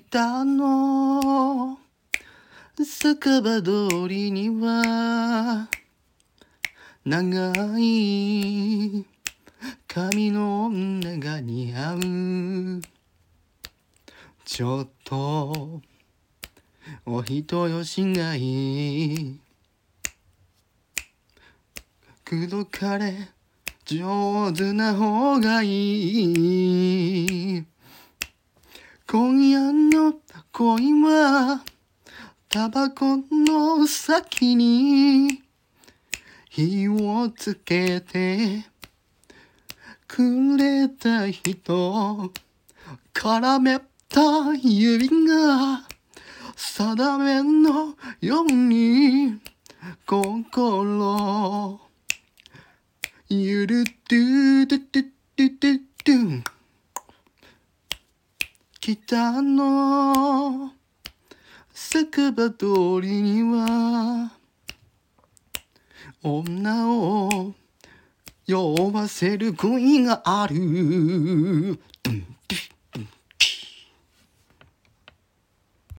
北の。酒場通りには長い髪の女が似合う。ちょっとお人よしがいい。口説かれ上手な方がいい。今夜の恋はタバコの先に火をつけてくれた人絡めた指が定めのように心ゆるドゥドゥドゥドゥドゥドゥ北の。酒場通りには女を酔わせる恋がある。